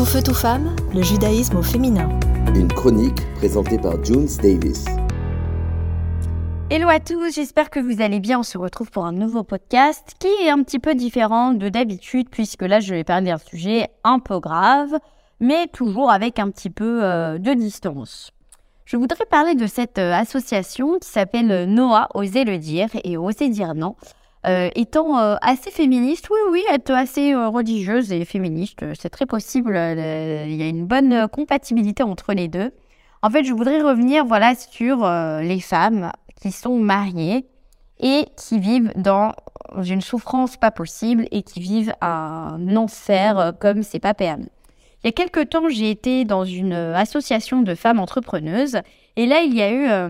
Tout feu, tout femme, le judaïsme au féminin. Une chronique présentée par Junes Davis. Hello à tous, j'espère que vous allez bien. On se retrouve pour un nouveau podcast qui est un petit peu différent de d'habitude puisque là je vais parler d'un sujet un peu grave, mais toujours avec un petit peu euh, de distance. Je voudrais parler de cette euh, association qui s'appelle Noah, Oser le dire et Oser dire non. Euh, étant assez féministe, oui, oui, être assez religieuse et féministe, c'est très possible. Il y a une bonne compatibilité entre les deux. En fait, je voudrais revenir, voilà, sur les femmes qui sont mariées et qui vivent dans une souffrance pas possible et qui vivent un enfer comme c'est pas permis. Il y a quelques temps, j'ai été dans une association de femmes entrepreneuses et là, il y a eu euh,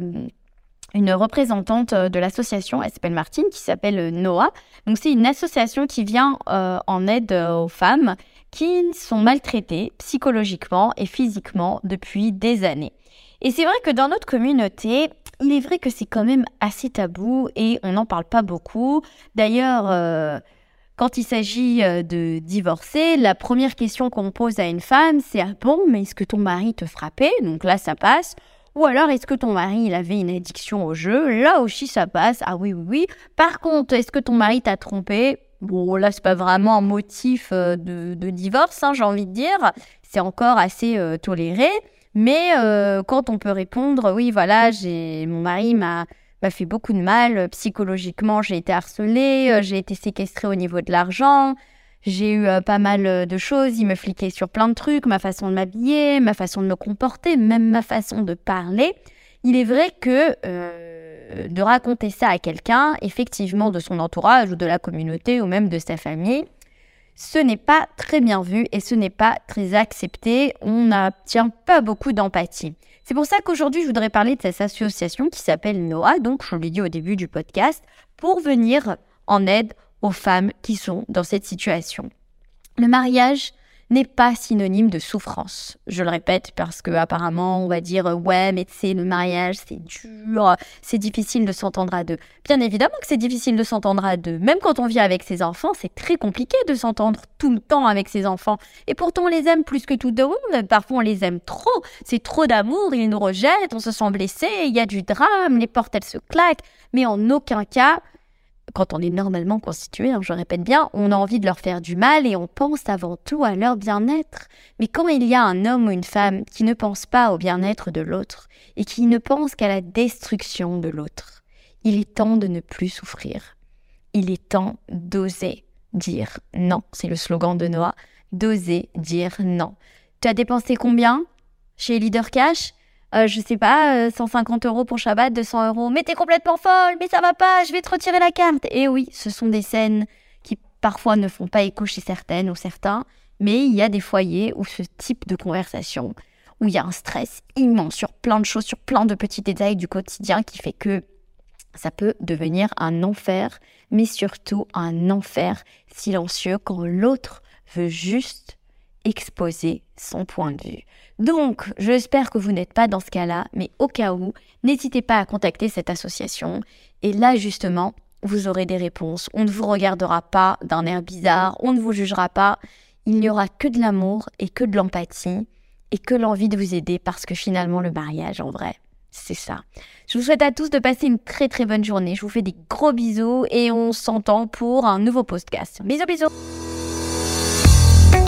une représentante de l'association, elle s'appelle Martine, qui s'appelle Noah. Donc, c'est une association qui vient euh, en aide aux femmes qui sont maltraitées psychologiquement et physiquement depuis des années. Et c'est vrai que dans notre communauté, il est vrai que c'est quand même assez tabou et on n'en parle pas beaucoup. D'ailleurs, euh, quand il s'agit euh, de divorcer, la première question qu'on pose à une femme, c'est Ah bon, mais est-ce que ton mari te frappait? Donc là, ça passe. Ou alors, est-ce que ton mari, il avait une addiction au jeu? Là aussi, ça passe. Ah oui, oui, oui. Par contre, est-ce que ton mari t'a trompé? Bon, là, c'est pas vraiment un motif euh, de, divorce, hein, j'ai envie de dire. C'est encore assez toléré. Mais euh, quand on peut répondre, oui, voilà, j'ai mon mari m'a fait beaucoup de mal psychologiquement, j'ai été harcelée, euh, j'ai été séquestrée au niveau de l'argent, j'ai eu euh, pas mal de choses, il me fliquait sur plein de trucs, ma façon de m'habiller, ma façon de me comporter, même ma façon de parler. Il est vrai que de raconter ça à quelqu'un, effectivement de son entourage ou de la communauté ou même de sa famille, ce n'est pas très bien vu et ce n'est pas très accepté. On n'obtient pas beaucoup d'empathie. C'est pour ça qu'aujourd'hui, je voudrais parler de cette association qui s'appelle NOAH, donc je l'ai dit au début du podcast, pour venir en aide aux femmes qui sont dans cette situation. Le mariage, n'est pas synonyme de souffrance. Je le répète parce que apparemment on va dire ouais mais c'est le mariage c'est dur, c'est difficile de s'entendre à deux. Bien évidemment que c'est difficile de s'entendre à deux. Même quand on vit avec ses enfants, c'est très compliqué de s'entendre tout le temps avec ses enfants. Et pourtant on les aime plus que tout le monde. Parfois on les aime trop. C'est trop d'amour, ils nous rejettent, on se sent blessé, il y a du drame, les portes elles se claquent. Mais en aucun cas quand on est normalement constitué, hein, je répète bien, on a envie de leur faire du mal et on pense avant tout à leur bien-être. Mais quand il y a un homme ou une femme qui ne pense pas au bien-être de l'autre et qui ne pense qu'à la destruction de l'autre, il est temps de ne plus souffrir. Il est temps d'oser dire non. C'est le slogan de Noah. D'oser dire non. Tu as dépensé combien chez Leader Cash? Euh, je sais pas, 150 euh, euros pour Shabbat, 200 euros. Mais t'es complètement folle, mais ça va pas, je vais te retirer la carte. Et oui, ce sont des scènes qui parfois ne font pas écho chez certaines ou certains, mais il y a des foyers où ce type de conversation, où il y a un stress immense sur plein de choses, sur plein de petits détails du quotidien qui fait que ça peut devenir un enfer, mais surtout un enfer silencieux quand l'autre veut juste exposer son point de vue. Donc, j'espère que vous n'êtes pas dans ce cas-là, mais au cas où, n'hésitez pas à contacter cette association. Et là, justement, vous aurez des réponses. On ne vous regardera pas d'un air bizarre, on ne vous jugera pas. Il n'y aura que de l'amour et que de l'empathie et que l'envie de vous aider parce que finalement, le mariage, en vrai, c'est ça. Je vous souhaite à tous de passer une très très bonne journée. Je vous fais des gros bisous et on s'entend pour un nouveau podcast. Bisous bisous